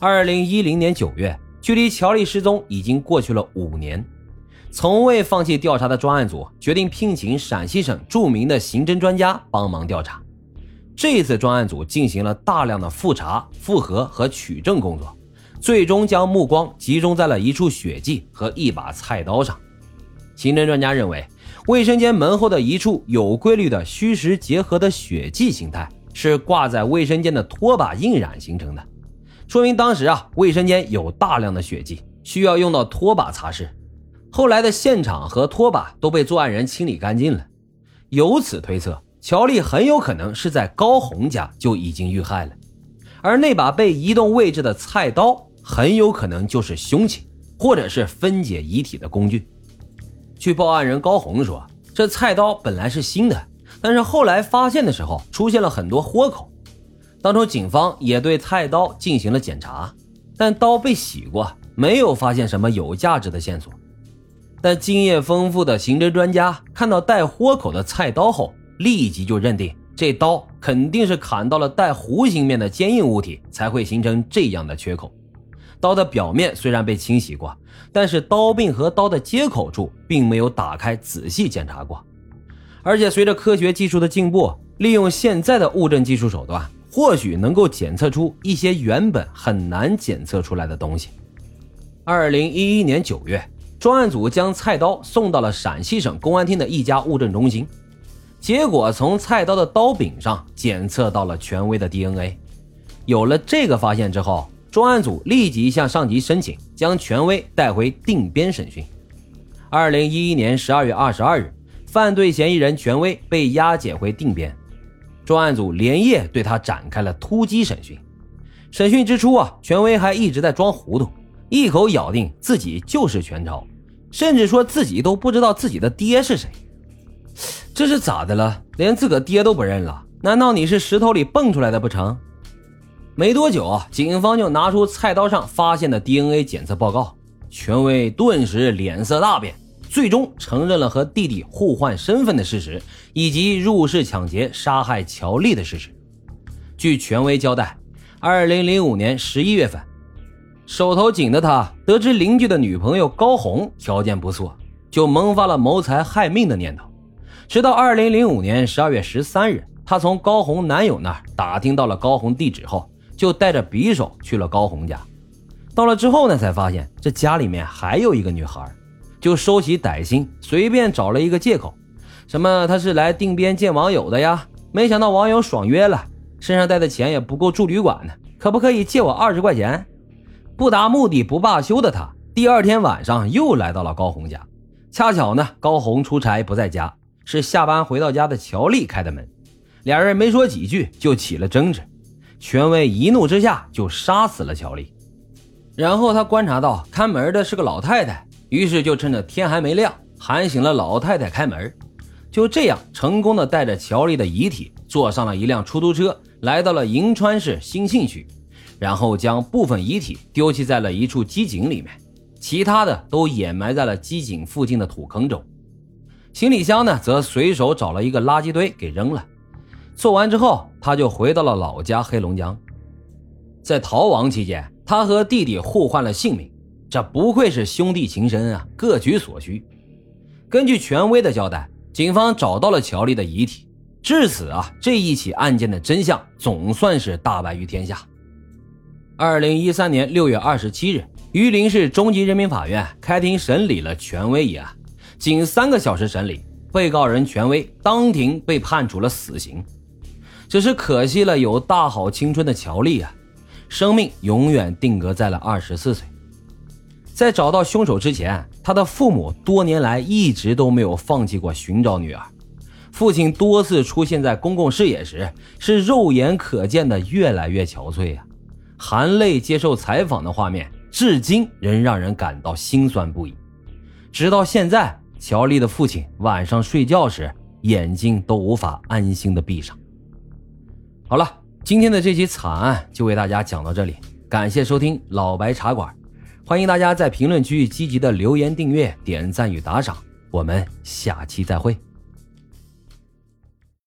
二零一零年九月，距离乔丽失踪已经过去了五年。从未放弃调查的专案组决定聘请陕西省著名的刑侦专家帮忙调查。这次专案组进行了大量的复查、复核和取证工作，最终将目光集中在了一处血迹和一把菜刀上。刑侦专家认为，卫生间门后的一处有规律的虚实结合的血迹形态是挂在卫生间的拖把印染形成的，说明当时啊，卫生间有大量的血迹，需要用到拖把擦拭。后来的现场和拖把都被作案人清理干净了，由此推测，乔丽很有可能是在高红家就已经遇害了，而那把被移动位置的菜刀很有可能就是凶器，或者是分解遗体的工具。据报案人高红说，这菜刀本来是新的，但是后来发现的时候出现了很多豁口。当初警方也对菜刀进行了检查，但刀被洗过，没有发现什么有价值的线索。但经验丰富的刑侦专家看到带豁口的菜刀后，立即就认定这刀肯定是砍到了带弧形面的坚硬物体，才会形成这样的缺口。刀的表面虽然被清洗过，但是刀柄和刀的接口处并没有打开仔细检查过。而且随着科学技术的进步，利用现在的物证技术手段，或许能够检测出一些原本很难检测出来的东西。二零一一年九月。专案组将菜刀送到了陕西省公安厅的一家物证中心，结果从菜刀的刀柄上检测到了权威的 DNA。有了这个发现之后，专案组立即向上级申请将权威带回定边审讯。二零一一年十二月二十二日，犯罪嫌疑人权威被押解回定边，专案组连夜对他展开了突击审讯。审讯之初啊，权威还一直在装糊涂。一口咬定自己就是全超，甚至说自己都不知道自己的爹是谁。这是咋的了？连自个爹都不认了？难道你是石头里蹦出来的不成？没多久啊，警方就拿出菜刀上发现的 DNA 检测报告，权威顿时脸色大变，最终承认了和弟弟互换身份的事实，以及入室抢劫杀害乔丽的事实。据权威交代，二零零五年十一月份。手头紧的他，得知邻居的女朋友高红条件不错，就萌发了谋财害命的念头。直到二零零五年十二月十三日，他从高红男友那儿打听到了高红地址后，就带着匕首去了高红家。到了之后呢，才发现这家里面还有一个女孩，就收起歹心，随便找了一个借口，什么他是来定边见网友的呀。没想到网友爽约了，身上带的钱也不够住旅馆呢，可不可以借我二十块钱？不达目的不罢休的他，第二天晚上又来到了高红家。恰巧呢，高红出差不在家，是下班回到家的乔丽开的门。俩人没说几句就起了争执，权威一怒之下就杀死了乔丽。然后他观察到看门的是个老太太，于是就趁着天还没亮喊醒了老太太开门。就这样成功的带着乔丽的遗体坐上了一辆出租车，来到了银川市兴庆区。然后将部分遗体丢弃在了一处机井里面，其他的都掩埋在了机井附近的土坑中。行李箱呢，则随手找了一个垃圾堆给扔了。做完之后，他就回到了老家黑龙江。在逃亡期间，他和弟弟互换了姓名。这不愧是兄弟情深啊，各取所需。根据权威的交代，警方找到了乔丽的遗体。至此啊，这一起案件的真相总算是大白于天下。二零一三年六月二十七日，榆林市中级人民法院开庭审理了权威一案。仅三个小时审理，被告人权威当庭被判处了死刑。只是可惜了有大好青春的乔丽啊，生命永远定格在了二十四岁。在找到凶手之前，他的父母多年来一直都没有放弃过寻找女儿。父亲多次出现在公共视野时，是肉眼可见的越来越憔悴啊。含泪接受采访的画面，至今仍让人感到心酸不已。直到现在，乔丽的父亲晚上睡觉时，眼睛都无法安心的闭上。好了，今天的这期惨案就为大家讲到这里，感谢收听老白茶馆，欢迎大家在评论区积极的留言、订阅、点赞与打赏，我们下期再会。